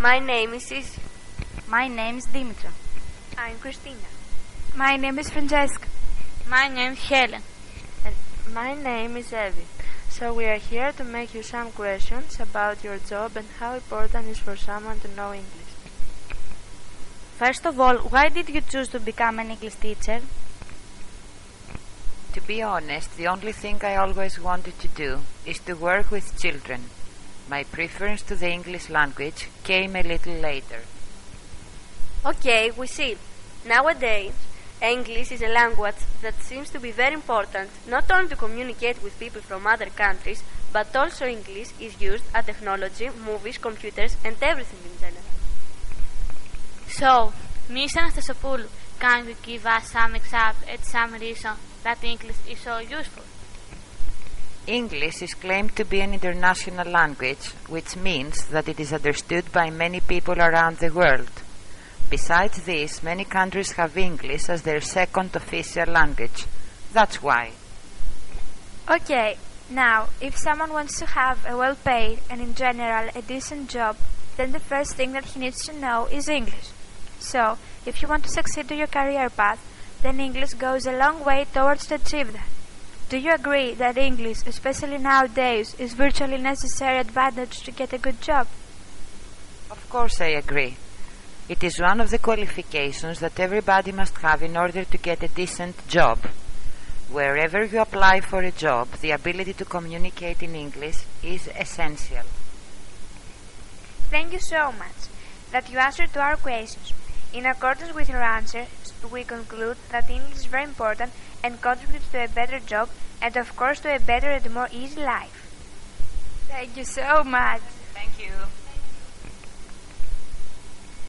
My name is Isi. My name is Dimitra. I'm Christina. My name is Francesca. My name is Helen. And my name is Evie. So we are here to make you some questions about your job and how important it is for someone to know English. First of all, why did you choose to become an English teacher? To be honest, the only thing I always wanted to do is to work with children. My preference to the English language came a little later. Okay, we see. Nowadays, English is a language that seems to be very important not only to communicate with people from other countries, but also English is used at technology, movies, computers, and everything in general. So, Miss Anastasopoulou, can you give us some example and some reason that English is so useful? English is claimed to be an international language, which means that it is understood by many people around the world. Besides this, many countries have English as their second official language. That's why. Okay, now, if someone wants to have a well paid and in general a decent job, then the first thing that he needs to know is English. So, if you want to succeed to your career path, then English goes a long way towards to achieve that. Do you agree that English, especially nowadays, is virtually necessary advantage to get a good job? Of course I agree. It is one of the qualifications that everybody must have in order to get a decent job. Wherever you apply for a job, the ability to communicate in English is essential. Thank you so much that you answered to our questions. In accordance with your answer, we conclude that English is very important and contributes to a better job and, of course, to a better and more easy life. Thank you so much. Thank you.